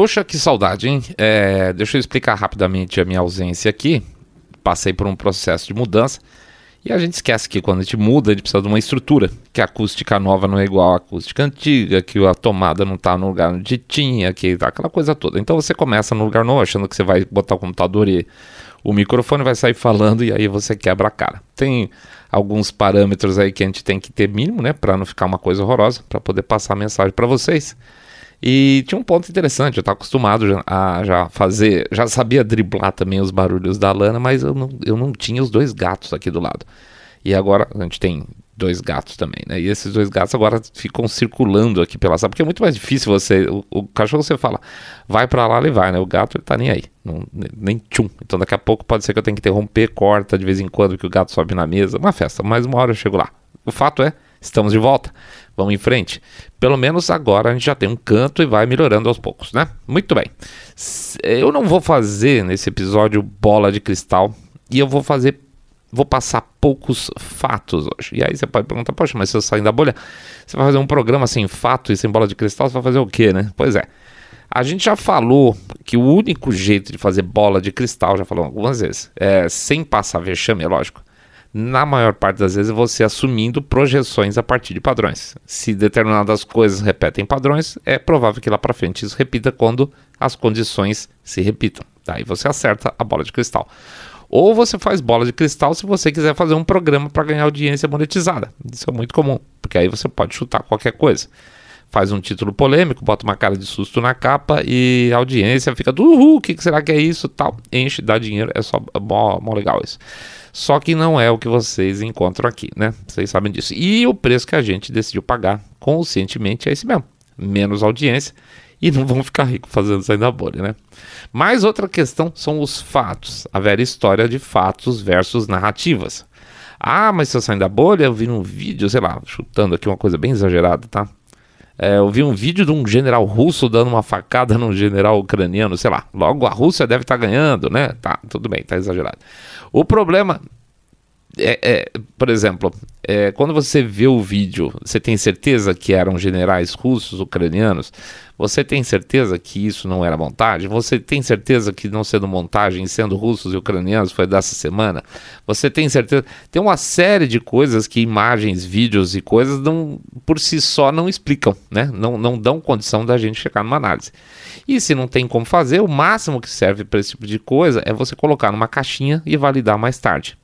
Poxa, que saudade, hein? É, deixa eu explicar rapidamente a minha ausência aqui. Passei por um processo de mudança. E a gente esquece que quando a gente muda, a gente precisa de uma estrutura, que a acústica nova não é igual à acústica antiga, que a tomada não está no lugar onde tinha, que tá aquela coisa toda. Então você começa no lugar novo, achando que você vai botar o computador e o microfone vai sair falando e aí você quebra a cara. Tem alguns parâmetros aí que a gente tem que ter mínimo, né, para não ficar uma coisa horrorosa, para poder passar a mensagem para vocês. E tinha um ponto interessante, eu estava acostumado a já fazer, já sabia driblar também os barulhos da Lana, mas eu não, eu não tinha os dois gatos aqui do lado. E agora a gente tem dois gatos também, né? E esses dois gatos agora ficam circulando aqui pela sala, porque é muito mais difícil você. O, o cachorro você fala, vai para lá, ele vai, né? O gato ele tá nem aí, não, nem tchum. Então daqui a pouco pode ser que eu tenha que interromper, corta de vez em quando que o gato sobe na mesa, uma festa, mas uma hora eu chego lá. O fato é, estamos de volta. Vamos em frente. Pelo menos agora a gente já tem um canto e vai melhorando aos poucos, né? Muito bem. Eu não vou fazer nesse episódio bola de cristal e eu vou fazer vou passar poucos fatos hoje. E aí você pode perguntar, poxa, mas se eu sair da bolha, você vai fazer um programa sem fato e sem bola de cristal, você vai fazer o quê, né? Pois é. A gente já falou que o único jeito de fazer bola de cristal, já falou algumas vezes, é sem passar vexame, é lógico, na maior parte das vezes você assumindo projeções a partir de padrões. Se determinadas coisas repetem padrões, é provável que lá para frente isso repita quando as condições se repitam. Daí você acerta a bola de cristal. Ou você faz bola de cristal se você quiser fazer um programa para ganhar audiência monetizada. Isso é muito comum, porque aí você pode chutar qualquer coisa. Faz um título polêmico, bota uma cara de susto na capa e a audiência fica do uhul, o que, será que é isso? Tal, enche, dá dinheiro, é só mó, mó legal isso. Só que não é o que vocês encontram aqui, né? Vocês sabem disso. E o preço que a gente decidiu pagar conscientemente é esse mesmo: menos audiência e não vão ficar ricos fazendo sair da bolha, né? Mas outra questão são os fatos, a velha história de fatos versus narrativas. Ah, mas se eu sair da bolha, eu vi um vídeo, sei lá, chutando aqui uma coisa bem exagerada, tá? É, eu vi um vídeo de um general russo dando uma facada num general ucraniano, sei lá. Logo a Rússia deve estar tá ganhando, né? Tá, tudo bem, tá exagerado. O problema é, é, por exemplo, é, quando você vê o vídeo, você tem certeza que eram generais russos, ucranianos? Você tem certeza que isso não era montagem? Você tem certeza que não sendo montagem, sendo russos e ucranianos, foi dessa semana? Você tem certeza? Tem uma série de coisas que imagens, vídeos e coisas não, por si só não explicam, né? Não, não dão condição da gente chegar numa análise. E se não tem como fazer, o máximo que serve para esse tipo de coisa é você colocar numa caixinha e validar mais tarde.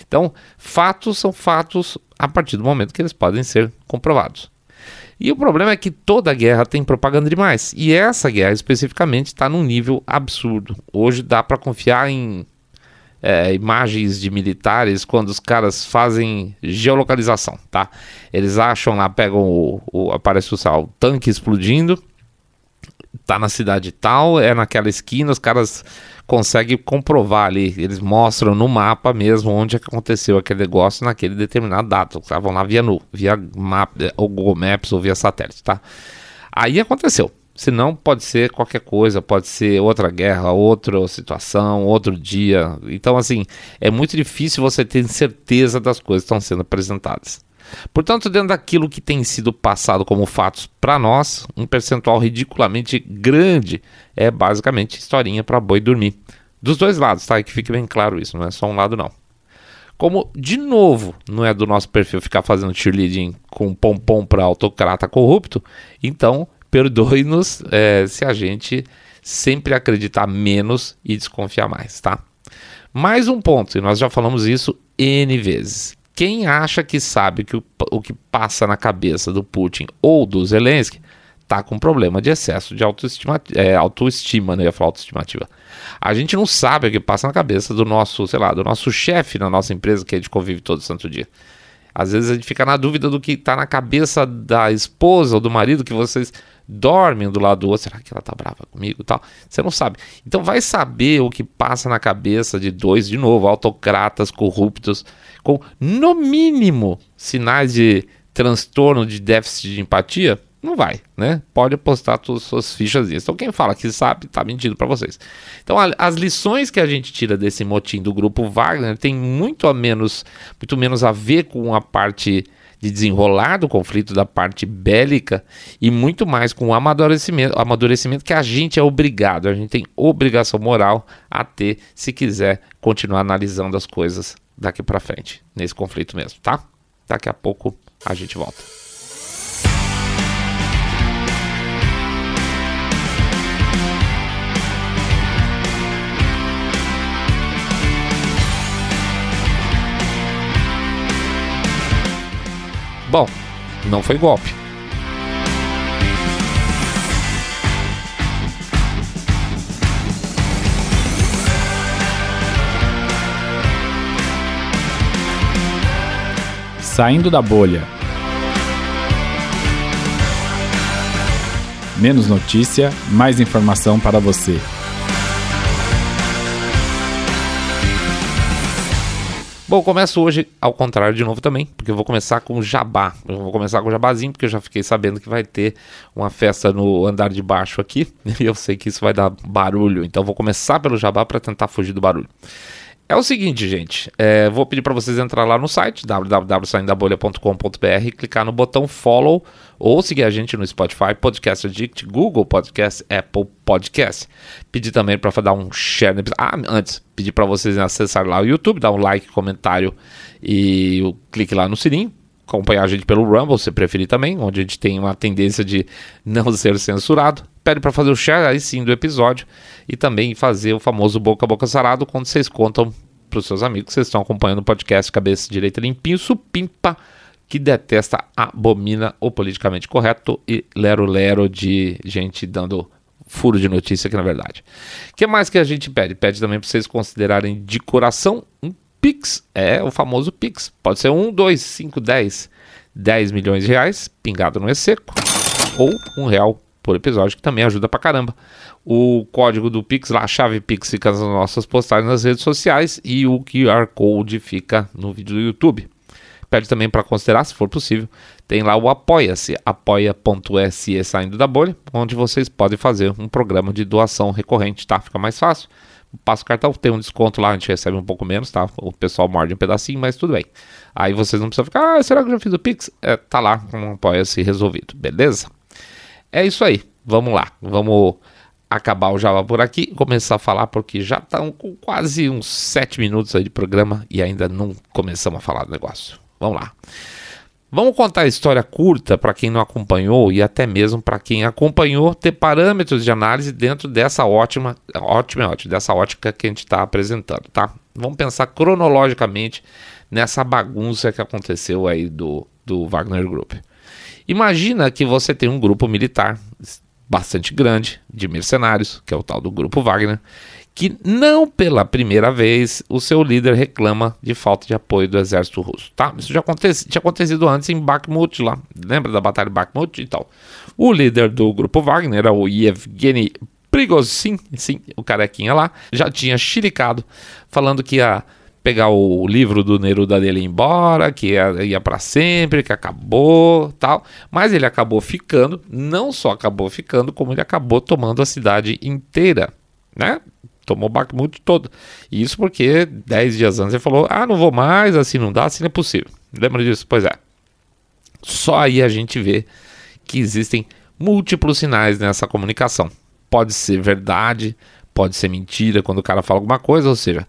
Então, fatos são fatos a partir do momento que eles podem ser comprovados. E o problema é que toda guerra tem propaganda demais. E essa guerra especificamente está num nível absurdo. Hoje dá para confiar em é, imagens de militares quando os caras fazem geolocalização, tá? Eles acham lá, pegam o, o aparece o, o tanque explodindo, tá na cidade tal, é naquela esquina, os caras consegue comprovar ali, eles mostram no mapa mesmo onde é aconteceu aquele negócio naquele determinado data. Estavam lá via nu, via map, ou Google Maps ou via satélite, tá? Aí aconteceu. Se não, pode ser qualquer coisa, pode ser outra guerra, outra situação, outro dia. Então, assim, é muito difícil você ter certeza das coisas que estão sendo apresentadas. Portanto, dentro daquilo que tem sido passado como fatos para nós, um percentual ridiculamente grande é basicamente historinha para boi dormir. Dos dois lados, tá? E que fique bem claro isso, não é só um lado não. Como, de novo, não é do nosso perfil ficar fazendo cheerleading com pompom para autocrata corrupto, então perdoe-nos é, se a gente sempre acreditar menos e desconfiar mais, tá? Mais um ponto, e nós já falamos isso N vezes. Quem acha que sabe que o, o que passa na cabeça do Putin ou do Zelensky tá com problema de excesso de autoestima, é, autoestima, né? Ia falar autoestimativa. A gente não sabe o que passa na cabeça do nosso, sei lá, do nosso chefe na nossa empresa que a gente convive todo santo dia. Às vezes a gente fica na dúvida do que está na cabeça da esposa ou do marido que vocês dormem do lado do outro. Será que ela tá brava comigo tal? Você não sabe. Então vai saber o que passa na cabeça de dois, de novo, autocratas corruptos com, no mínimo, sinais de transtorno de déficit de empatia, não vai, né? Pode apostar todas as suas fichas nisso. Então quem fala que sabe, tá mentindo para vocês. Então a, as lições que a gente tira desse motim do grupo Wagner tem muito a menos, muito menos a ver com a parte de desenrolar do conflito da parte bélica e muito mais com o amadurecimento, amadurecimento que a gente é obrigado, a gente tem obrigação moral a ter se quiser continuar analisando as coisas daqui para frente, nesse conflito mesmo, tá? Daqui a pouco a gente volta. Bom, não foi golpe. Saindo da bolha. Menos notícia, mais informação para você. Bom, começo hoje ao contrário de novo também, porque eu vou começar com jabá. Eu vou começar com jabazinho, porque eu já fiquei sabendo que vai ter uma festa no andar de baixo aqui, e eu sei que isso vai dar barulho, então vou começar pelo jabá para tentar fugir do barulho. É o seguinte, gente. É, vou pedir para vocês entrar lá no site www.saindabolha.com.br, clicar no botão follow ou seguir a gente no Spotify, Podcast Addict, Google Podcast, Apple Podcast. Pedir também para dar um share. Ah, antes, pedir para vocês acessar lá o YouTube, dar um like, comentário e clique lá no sininho acompanhar a gente pelo Rumble, se preferir também, onde a gente tem uma tendência de não ser censurado. Pede para fazer o share aí sim do episódio e também fazer o famoso boca a boca sarado quando vocês contam para os seus amigos que vocês estão acompanhando o podcast Cabeça Direita Limpinho, supimpa que detesta, abomina o politicamente correto e lero-lero de gente dando furo de notícia aqui na verdade. O que mais que a gente pede? Pede também para vocês considerarem de coração um Pix, é o famoso Pix. Pode ser 1, 2, 5, 10, 10 milhões de reais, pingado no E-Seco, ou um real por episódio, que também ajuda pra caramba. O código do Pix, lá, a chave Pix fica nas nossas postagens nas redes sociais e o QR Code fica no vídeo do YouTube. Pede também para considerar, se for possível, tem lá o Apoia-se, apoia.se saindo da bolha, onde vocês podem fazer um programa de doação recorrente, tá? Fica mais fácil passa o cartão, tem um desconto lá, a gente recebe um pouco menos, tá? O pessoal morde um pedacinho, mas tudo bem. Aí vocês não precisam ficar, ah, será que eu já fiz o Pix? É, tá lá um apoia-se resolvido, beleza? É isso aí, vamos lá, vamos acabar o Java por aqui, começar a falar, porque já estão com quase uns 7 minutos aí de programa e ainda não começamos a falar do negócio. Vamos lá. Vamos contar a história curta para quem não acompanhou e até mesmo para quem acompanhou ter parâmetros de análise dentro dessa ótima, ótima, ótima dessa ótica que a gente está apresentando, tá? Vamos pensar cronologicamente nessa bagunça que aconteceu aí do, do Wagner Group. Imagina que você tem um grupo militar bastante grande de mercenários, que é o tal do grupo Wagner, que não pela primeira vez o seu líder reclama de falta de apoio do exército russo, tá? Isso já aconteci, tinha acontecido antes em Bakhmut lá, lembra da batalha de Bakhmut e tal. O líder do grupo Wagner era o Yevgeny Prigozhin, sim, o carequinha lá, já tinha chilicado falando que ia pegar o livro do Neruda dele embora, que ia, para sempre, que acabou, tal. Mas ele acabou ficando, não só acabou ficando, como ele acabou tomando a cidade inteira, né? tomou Bakhmut todo. E isso porque 10 dias antes ele falou: ah, não vou mais, assim não dá, assim não é possível. Lembra disso? Pois é. Só aí a gente vê que existem múltiplos sinais nessa comunicação. Pode ser verdade, pode ser mentira quando o cara fala alguma coisa, ou seja,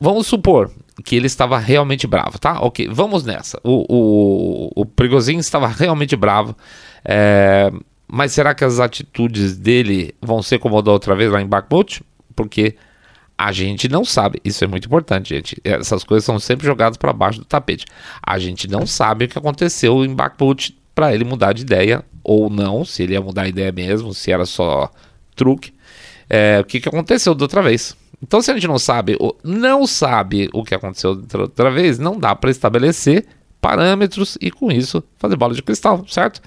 vamos supor que ele estava realmente bravo, tá? Ok, vamos nessa. O, o, o Prigozhin estava realmente bravo. É, mas será que as atitudes dele vão ser como da outra vez lá em Bakhmut? porque a gente não sabe. Isso é muito importante, gente. Essas coisas são sempre jogadas para baixo do tapete. A gente não sabe o que aconteceu em Bakhmut para ele mudar de ideia ou não, se ele ia mudar a ideia mesmo, se era só truque. É, o que, que aconteceu da outra vez. Então, se a gente não sabe, não sabe o que aconteceu outra vez, não dá para estabelecer parâmetros e com isso fazer bola de cristal, certo?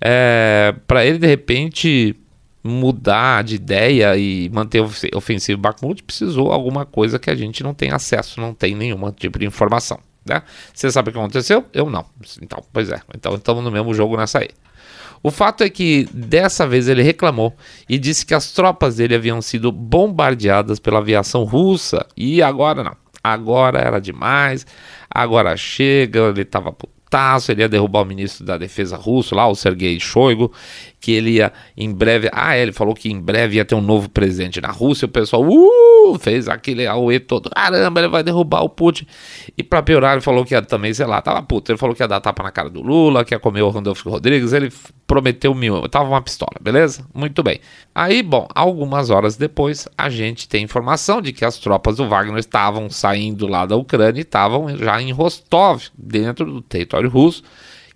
É, para ele de repente mudar de ideia e manter ofensivo Bakhmut, precisou alguma coisa que a gente não tem acesso, não tem nenhum tipo de informação. Né? Você sabe o que aconteceu? Eu não. Então, pois é. Então estamos no mesmo jogo nessa aí. O fato é que dessa vez ele reclamou e disse que as tropas dele haviam sido bombardeadas pela aviação russa. E agora não. Agora era demais, agora chega, ele estava putaço, ele ia derrubar o ministro da defesa russo lá, o Sergei Shoigu, que ele ia em breve. Ah, ele falou que em breve ia ter um novo presidente na Rússia. O pessoal uh, fez aquele auê todo. Caramba, ele vai derrubar o Putin. E pra piorar, ele falou que ia também, sei lá, tava puto. Ele falou que ia dar tapa na cara do Lula, que ia comer o Randolfo Rodrigues. Ele prometeu mil. Tava uma pistola, beleza? Muito bem. Aí, bom, algumas horas depois, a gente tem informação de que as tropas do Wagner estavam saindo lá da Ucrânia e estavam já em Rostov, dentro do território russo,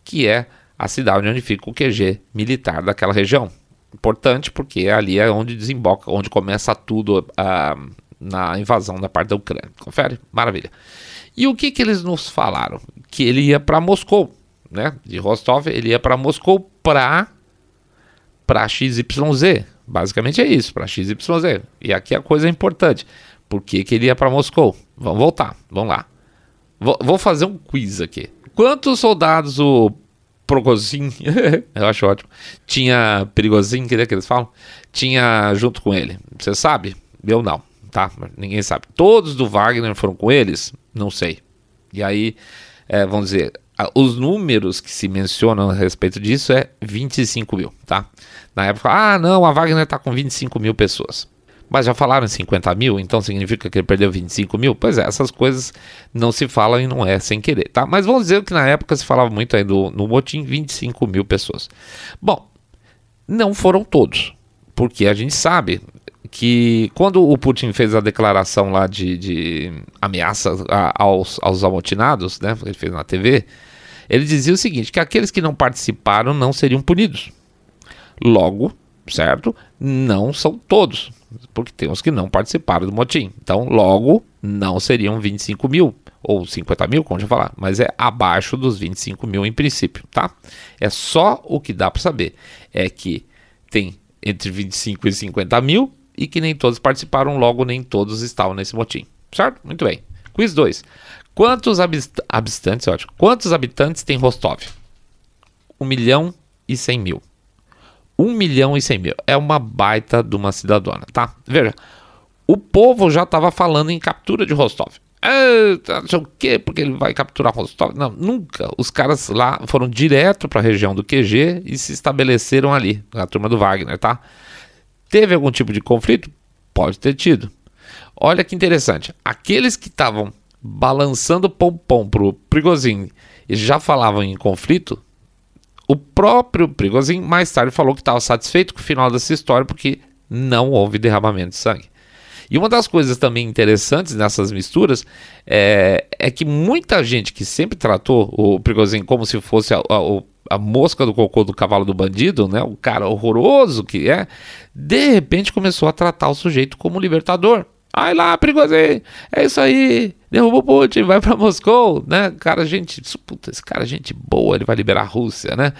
que é a cidade onde fica o QG militar daquela região. Importante porque ali é onde desemboca, onde começa tudo uh, na invasão da parte da Ucrânia. Confere? Maravilha. E o que, que eles nos falaram? Que ele ia para Moscou, né? De Rostov, ele ia para Moscou para para XYZ. Basicamente é isso, para XYZ. E aqui a coisa é importante. Por que, que ele ia para Moscou? Vamos voltar, vamos lá. Vou, vou fazer um quiz aqui. Quantos soldados o Progozin, eu acho ótimo, tinha Perigozin, que é que eles falam? Tinha junto com ele. Você sabe? Eu não, tá? Ninguém sabe. Todos do Wagner foram com eles? Não sei. E aí, é, vamos dizer, os números que se mencionam a respeito disso é 25 mil, tá? Na época, ah, não, a Wagner tá com 25 mil pessoas. Mas já falaram em 50 mil, então significa que ele perdeu 25 mil? Pois é, essas coisas não se falam e não é sem querer, tá? Mas vamos dizer que na época se falava muito aí do, no motim 25 mil pessoas. Bom, não foram todos, porque a gente sabe que quando o Putin fez a declaração lá de, de ameaça aos, aos amotinados, né, ele fez na TV, ele dizia o seguinte, que aqueles que não participaram não seriam punidos. Logo, certo? Não são todos, porque tem os que não participaram do motim. Então, logo, não seriam 25 mil ou 50 mil, como eu falar, mas é abaixo dos 25 mil em princípio, tá? É só o que dá para saber. É que tem entre 25 e 50 mil e que nem todos participaram, logo nem todos estavam nesse motim, certo? Muito bem. Quiz 2. Quantos habitantes, ótimo, quantos habitantes tem Rostov? 1 milhão e 100 mil. 1 milhão e 100 mil. É uma baita de uma cidadona, tá? Veja, o povo já estava falando em captura de Rostov. Ah, não sei o quê, porque ele vai capturar Rostov. Não, nunca. Os caras lá foram direto para a região do QG e se estabeleceram ali, na turma do Wagner, tá? Teve algum tipo de conflito? Pode ter tido. Olha que interessante. Aqueles que estavam balançando pompom pro Prigozhin e já falavam em conflito, o próprio Prigozhin mais tarde falou que estava satisfeito com o final dessa história porque não houve derramamento de sangue. E uma das coisas também interessantes nessas misturas é, é que muita gente que sempre tratou o Prigozhin como se fosse a, a, a, mosca do cocô do cavalo do bandido, né, o cara horroroso que é, de repente começou a tratar o sujeito como libertador. Ai lá, Prigozhin, é isso aí, derrubou Putin, vai para Moscou, né? Cara, gente, puta, esse cara é gente boa, ele vai liberar a Rússia, né?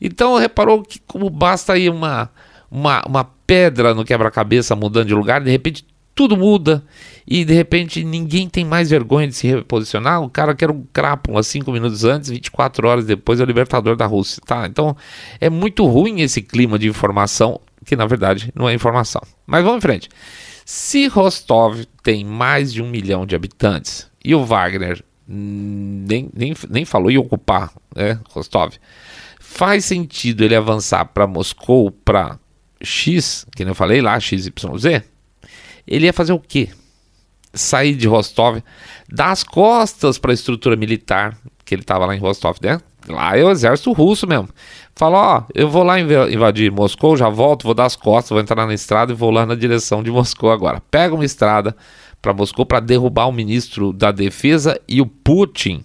Então reparou que como basta aí uma, uma, uma pedra no quebra-cabeça mudando de lugar, de repente tudo muda e de repente ninguém tem mais vergonha de se reposicionar. O cara que era um crápula 5 minutos antes, 24 horas depois é o libertador da Rússia, tá? Então é muito ruim esse clima de informação, que na verdade não é informação. Mas vamos em frente. Se Rostov tem mais de um milhão de habitantes e o Wagner nem, nem, nem falou em ocupar né, Rostov, faz sentido ele avançar para Moscou, para X, que eu falei lá, XYZ? Ele ia fazer o quê? Sair de Rostov, dar as costas para a estrutura militar, que ele estava lá em Rostov, né? Lá é o exército russo mesmo. Fala, ó, eu vou lá invadir Moscou, já volto, vou dar as costas, vou entrar na estrada e vou lá na direção de Moscou agora. Pega uma estrada para Moscou para derrubar o ministro da defesa e o Putin.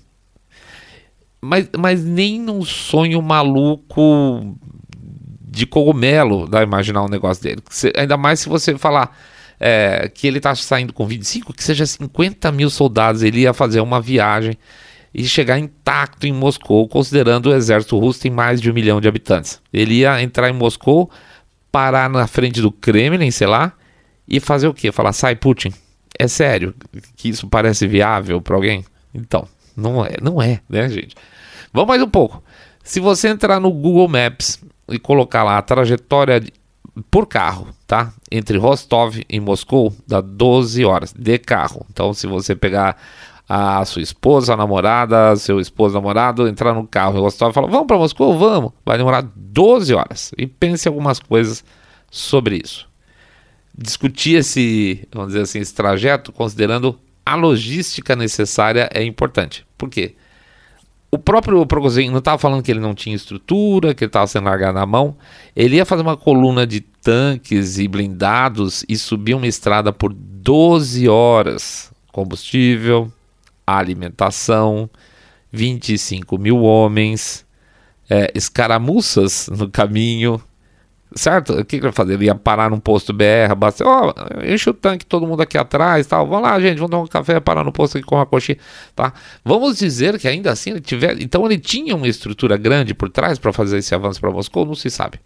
Mas, mas nem num sonho maluco de cogumelo dá imaginar um negócio dele. ainda mais se você falar é, que ele está saindo com 25, que seja 50 mil soldados, ele ia fazer uma viagem e chegar intacto em Moscou, considerando o exército russo tem mais de um milhão de habitantes. Ele ia entrar em Moscou, parar na frente do Kremlin, sei lá, e fazer o quê? Falar, sai Putin. É sério que isso parece viável para alguém? Então, não é, não é, né, gente? Vamos mais um pouco. Se você entrar no Google Maps e colocar lá a trajetória de, por carro, tá? Entre Rostov e Moscou, dá 12 horas de carro. Então, se você pegar a sua esposa, a namorada, seu esposo, namorado, entrar no carro em Rostov e falar: Vamos para Moscou? Vamos. Vai demorar 12 horas. E pense algumas coisas sobre isso. Discutir esse, vamos dizer assim, esse trajeto, considerando a logística necessária, é importante. Por quê? o próprio Progozin não estava falando que ele não tinha estrutura, que ele estava sendo largado na mão. Ele ia fazer uma coluna de tanques e blindados e subir uma estrada por 12 horas. Combustível, alimentação, 25 mil homens, é, escaramuças no caminho, certo? O que, ele vai fazer? Ele ia parar num posto BR, abastecer, ó, oh, enche o tanque, todo mundo aqui atrás, tal. Vamos lá, gente, vamos tomar um café, parar no posto aqui com uma coxinha, tá? Vamos dizer que ainda assim ele tiver, então ele tinha uma estrutura grande por trás para fazer esse avanço para Moscou, não se sabe.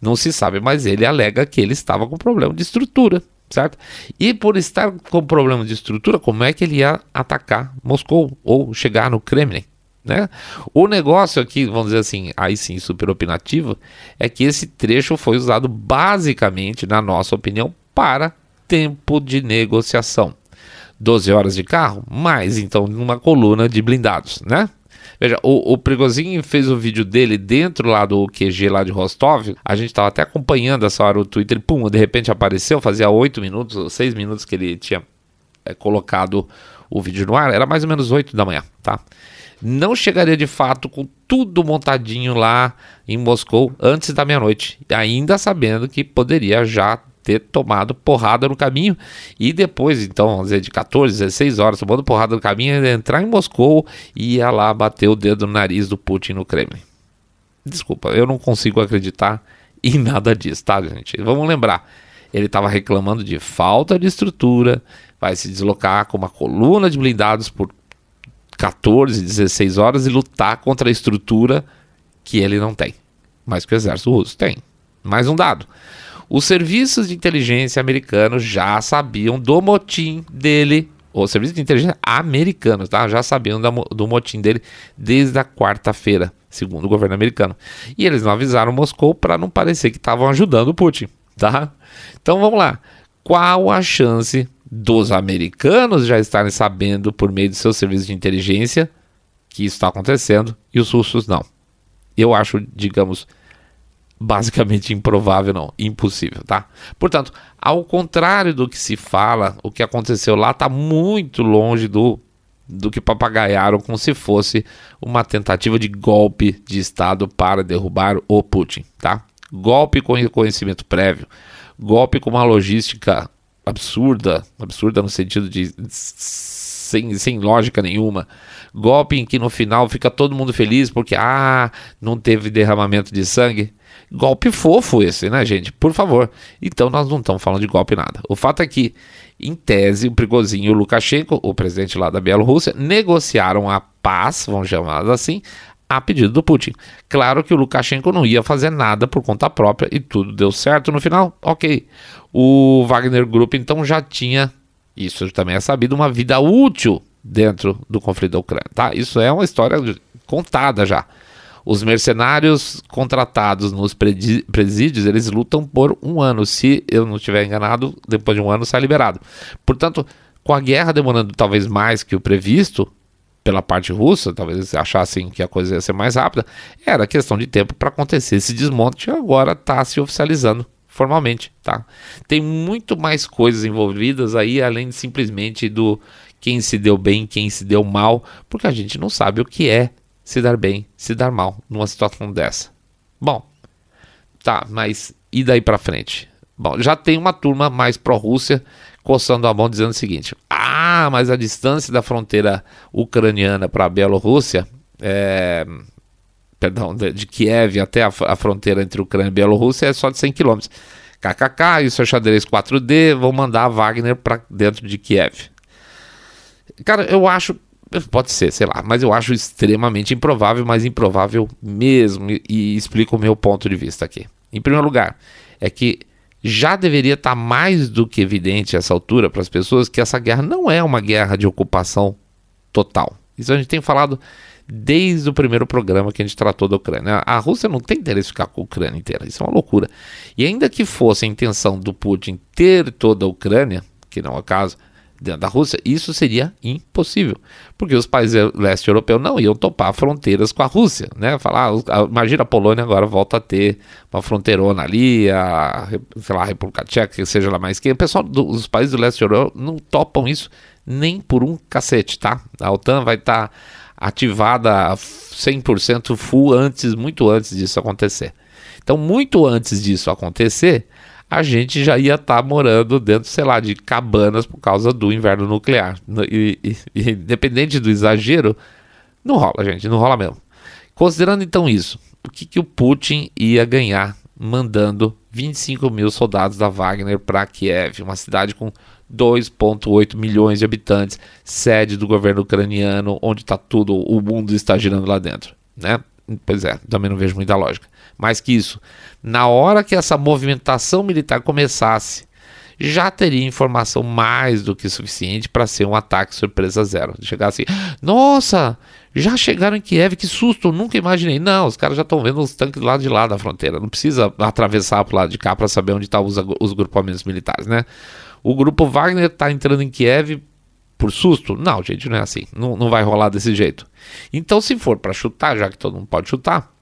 Não se sabe, mas ele alega que ele estava com problema de estrutura, certo? E por estar com problema de estrutura, como é que ele ia atacar Moscou ou chegar no Kremlin? Né? O negócio aqui, vamos dizer assim, aí sim, super opinativo, é que esse trecho foi usado basicamente, na nossa opinião, para tempo de negociação. 12 horas de carro, mais então numa coluna de blindados, né? Veja, o, o Prigozhin fez o vídeo dele dentro lá do QG lá de Rostov. A gente estava até acompanhando essa hora o Twitter. Pum, de repente apareceu. Fazia 8 minutos ou 6 minutos que ele tinha é, colocado o vídeo no ar. Era mais ou menos 8 da manhã, tá? não chegaria de fato com tudo montadinho lá em Moscou antes da meia-noite, ainda sabendo que poderia já ter tomado porrada no caminho e depois, então, vamos dizer, de 14, 16 horas, tomando porrada no caminho, entrar em Moscou e ia lá bater o dedo no nariz do Putin no Kremlin. Desculpa, eu não consigo acreditar em nada disso, tá, gente? Vamos lembrar, ele estava reclamando de falta de estrutura, vai se deslocar com uma coluna de blindados por 14, 16 horas e lutar contra a estrutura que ele não tem, mas que o exército russo tem. Mais um dado. Os serviços de inteligência americanos já sabiam do motim dele, os serviços de inteligência americanos, tá? Já sabiam do motim dele desde a quarta-feira, segundo o governo americano. E eles não avisaram Moscou para não parecer que estavam ajudando o Putin, tá? Então vamos lá. Qual a chance dos americanos já estarem sabendo por meio de seus serviços de inteligência que isso está acontecendo e os russos não. Eu acho, digamos, basicamente improvável, não, impossível, tá? Portanto, ao contrário do que se fala, o que aconteceu lá está muito longe do do que papagaiaram como se fosse uma tentativa de golpe de Estado para derrubar o Putin, tá? Golpe com reconhecimento prévio, golpe com uma logística absurda, absurda no sentido de sem, sem lógica nenhuma. Golpe em que no final fica todo mundo feliz porque ah, não teve derramamento de sangue. Golpe fofo esse, né, gente? Por favor. Então nós não estamos falando de golpe nada. O fato é que, em tese, o Prigozhin e o Lukashenko, o presidente lá da Bielorrússia, negociaram a paz, vamos chamar assim, a pedido do Putin. Claro que o Lukashenko não ia fazer nada por conta própria e tudo deu certo no final, ok. O Wagner Group então já tinha, isso também é sabido, uma vida útil dentro do conflito da Ucrânia, tá? Isso é uma história contada já. Os mercenários contratados nos presídios, eles lutam por um ano. Se eu não estiver enganado, depois de um ano sai liberado. Portanto, com a guerra demorando talvez mais que o previsto, pela parte russa, talvez eles achassem que a coisa ia ser mais rápida, era questão de tempo para acontecer esse desmonte e agora está se oficializando formalmente, tá? Tem muito mais coisas envolvidas aí além de simplesmente do quem se deu bem, quem se deu mal, porque a gente não sabe o que é se dar bem, se dar mal numa situação dessa. Bom, tá, mas e daí para frente? Bom, já tem uma turma mais pró-Rússia coçando a mão dizendo o seguinte: ah, mas a distância da fronteira ucraniana para a Bielorrússia, é, perdão, de, de, Kiev até a, a, fronteira entre Ucrânia e Bielorrússia é só de 100 km. KKK, isso é xadrez 4D, vão mandar a Wagner para dentro de Kiev. Cara, eu acho Pode ser, sei lá, mas eu acho extremamente improvável, mas improvável mesmo, e, e explico o meu ponto de vista aqui. Em primeiro lugar, é que já deveria estar tá mais do que evidente essa altura para as pessoas que essa guerra não é uma guerra de ocupação total. Isso a gente tem falado desde o primeiro programa que a gente tratou da Ucrânia. A Rússia não tem interesse em ficar com a Ucrânia inteira, isso é uma loucura. E ainda que fosse a intenção do Putin ter toda a Ucrânia, que não é o caso, dentro da Rússia, isso seria impossível, porque os países leste europeus não iam topar fronteiras com a Rússia, né? Falar, ah, imagina a Polônia agora volta a ter uma fronteirona ali, a, sei lá, a República Tcheca, seja lá mais que, o pessoal dos países do leste europeu não topam isso nem por um cacete, tá? A OTAN vai estar tá ativada 100% full antes, muito antes disso acontecer. Então, muito antes disso acontecer, a gente já ia estar tá morando dentro, sei lá, de cabanas por causa do inverno nuclear. E, e, independente do exagero, não rola, gente, não rola mesmo. Considerando então isso, o que, que o Putin ia ganhar mandando 25 mil soldados da Wagner para Kiev, uma cidade com 2,8 milhões de habitantes, sede do governo ucraniano, onde está tudo, o mundo está girando lá dentro, né? Pois é, também não vejo muita lógica. Mais que isso, na hora que essa movimentação militar começasse, já teria informação mais do que suficiente para ser um ataque surpresa zero. Chegar assim, nossa, já chegaram em Kiev, que susto, nunca imaginei. Não, os caras já estão vendo os tanques do lado de lá da fronteira, não precisa atravessar para o lado de cá para saber onde estão tá os, os grupamentos militares, né? O grupo Wagner está entrando em Kiev por susto? Não, gente, não é assim. Não, não vai rolar desse jeito. Então, se for para chutar, já que todo mundo pode chutar,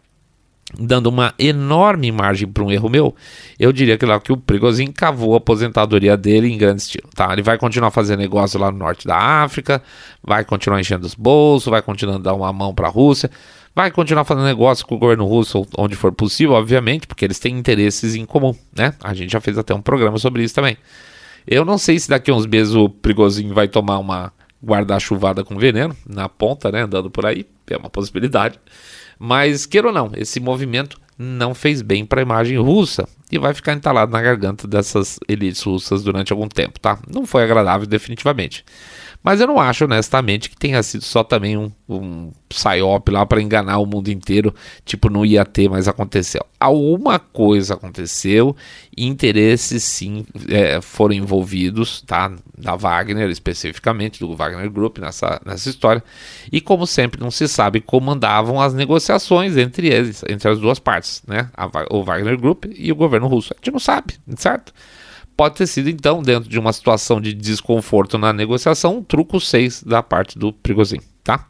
dando uma enorme margem para um erro meu, eu diria que lá que o Prigozhin cavou a aposentadoria dele em grande estilo, tá? Ele vai continuar fazendo negócio lá no norte da África, vai continuar enchendo os bolsos, vai continuar dando uma mão para a Rússia, vai continuar fazendo negócio com o governo russo onde for possível, obviamente, porque eles têm interesses em comum, né? A gente já fez até um programa sobre isso também. Eu não sei se daqui a uns meses o Prigozhin vai tomar uma guarda-chuvada com veneno na ponta, né, andando por aí, é uma possibilidade. Mas, queira ou não, esse movimento não fez bem para a imagem russa e vai ficar entalado na garganta dessas elites russas durante algum tempo, tá? Não foi agradável definitivamente. Mas eu não acho, honestamente, que tenha sido só também um, um psyop lá para enganar o mundo inteiro. Tipo, não ia ter, mas aconteceu. Alguma coisa aconteceu, interesses sim é, foram envolvidos, tá? Da Wagner, especificamente, do Wagner Group nessa, nessa história. E como sempre, não se sabe como andavam as negociações entre eles, entre as duas partes, né? A, o Wagner Group e o governo russo. A gente não sabe, certo? Pode ter sido, então, dentro de uma situação de desconforto na negociação, um truco 6 da parte do Prigozhin. Tá?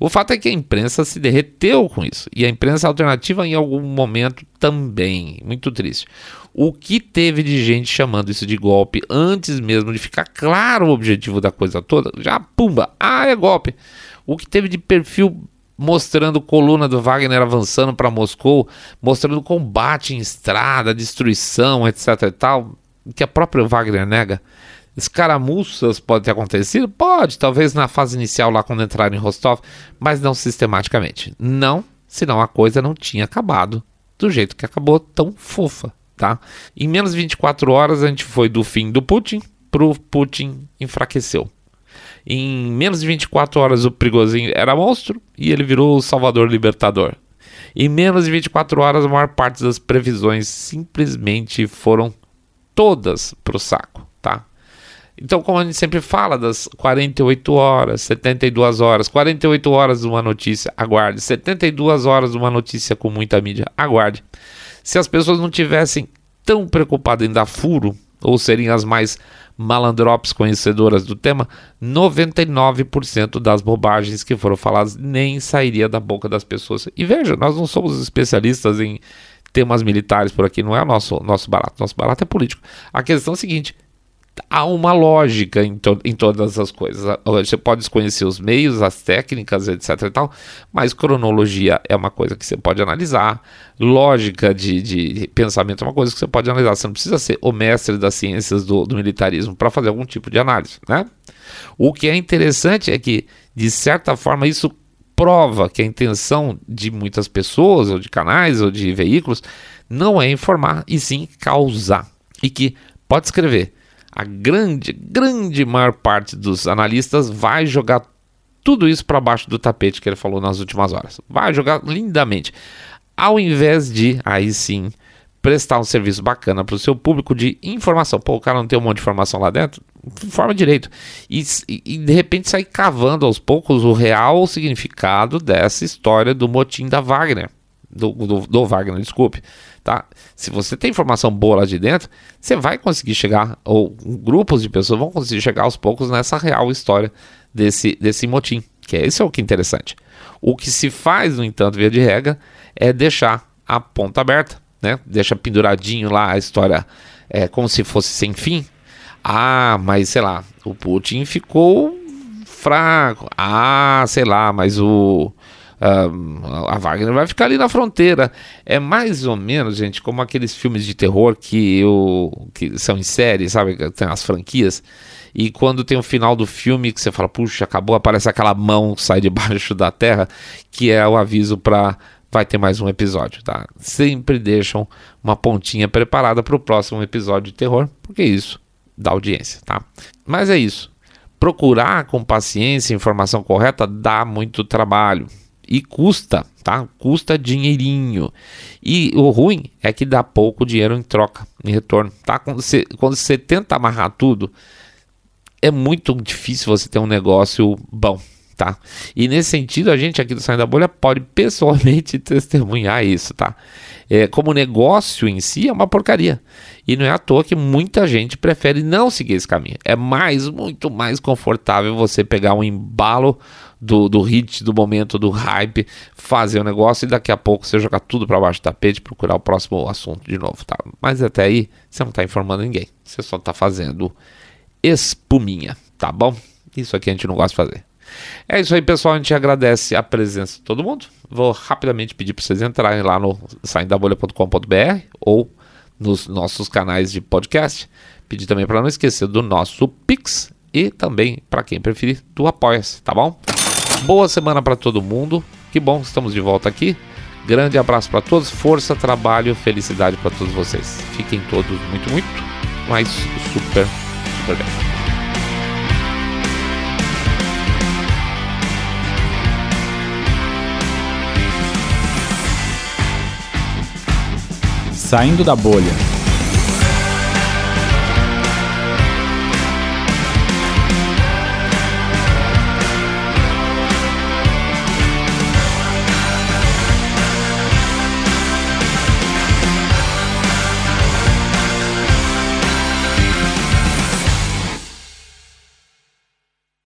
O fato é que a imprensa se derreteu com isso, e a imprensa alternativa em algum momento também. Muito triste. O que teve de gente chamando isso de golpe antes mesmo de ficar claro o objetivo da coisa toda, já pumba, ah, é golpe. O que teve de perfil mostrando coluna do Wagner avançando para Moscou, mostrando combate em estrada, destruição, etc e tal, que a própria Wagner nega. Escaramuças pode ter acontecido? Pode, talvez na fase inicial lá quando entraram em Rostov, mas não sistematicamente. Não, senão a coisa não tinha acabado do jeito que acabou tão fofa, tá? Em menos de 24 horas a gente foi do fim do Putin pro Putin enfraqueceu. Em menos de 24 horas o Prigozhin era monstro e ele virou o salvador libertador. Em menos de 24 horas a maior parte das previsões simplesmente foram todas pro saco, tá? Então, como a gente sempre fala das 48 horas, 72 horas, 48 horas de uma notícia, aguarde. 72 horas de uma notícia com muita mídia, aguarde. Se as pessoas não tivessem tão preocupadas em dar furo, ou serem as mais malandrops conhecedoras do tema, 99% das bobagens que foram faladas nem sairia da boca das pessoas. E veja, nós não somos especialistas em temas militares por aqui, não é o nosso, nosso barato. Nosso barato é político. A questão é a seguinte: há uma lógica em, to em todas as coisas. Você pode desconhecer os meios, as técnicas, etc. e tal, mas cronologia é uma coisa que você pode analisar, lógica de, de pensamento é uma coisa que você pode analisar. Você não precisa ser o mestre das ciências do, do militarismo para fazer algum tipo de análise, né? O que é interessante é que, de certa forma, isso prova que a intenção de muitas pessoas, ou de canais, ou de veículos, não é informar e sim causar. E que, pode escrever, a grande, grande maior parte dos analistas vai jogar tudo isso para baixo do tapete que ele falou nas últimas horas. Vai jogar lindamente. Ao invés de, aí sim, prestar um serviço bacana para o seu público de informação. Pô, o cara não tem um monte de informação lá dentro? Forma direito. E, e, de repente sair cavando aos poucos o real significado dessa história do motim da Wagner. do, do, do Wagner, desculpe, tá? Se você tem informação boa lá de dentro, você vai conseguir chegar, ou grupos de pessoas vão conseguir chegar aos poucos nessa real história desse, desse motim, que é esse é o que é interessante. O que se faz, no entanto, via de regra, é deixar a ponta aberta, né? Deixa penduradinho lá a história é, como se fosse sem fim. Ah, mas sei lá, o Putin ficou fraco. Ah, sei lá, mas o Uh, a Wagner vai ficar ali na fronteira. É mais ou menos, gente, como aqueles filmes de terror que, eu, que são em série, sabe? Tem as franquias. E quando tem o final do filme que você fala, puxa, acabou, aparece aquela mão que sai debaixo da terra, que é o aviso para vai ter mais um episódio, tá? Sempre deixam uma pontinha preparada para o próximo episódio de terror, porque isso dá audiência, tá? Mas é isso. Procurar com paciência a informação correta dá muito trabalho e custa, tá? Custa dinheirinho. E o ruim é que dá pouco dinheiro em troca, em retorno, tá? Quando você, quando você tenta amarrar tudo, é muito difícil você ter um negócio bom, tá? E nesse sentido, a gente aqui do Saindo da Bolha pode pessoalmente testemunhar isso, tá? É, como negócio em si é uma porcaria. E não é à toa que muita gente prefere não seguir esse caminho. É mais, muito mais confortável você pegar um embalo do, do hit, do momento, do hype, fazer o negócio e daqui a pouco você jogar tudo para baixo do tapete procurar o próximo assunto de novo, tá? Mas até aí você não está informando ninguém, você só está fazendo espuminha, tá bom? Isso aqui a gente não gosta de fazer. É isso aí, pessoal. A gente agradece a presença de todo mundo. Vou rapidamente pedir para vocês entrarem lá no saindabolha.com.br ou nos nossos canais de podcast. Pedir também para não esquecer do nosso Pix e também, para quem preferir, do Apoia-se, tá bom? Boa semana para todo mundo. Que bom que estamos de volta aqui. Grande abraço para todos, força, trabalho, felicidade para todos vocês. Fiquem todos muito, muito, mas super, super bem. Saindo da bolha.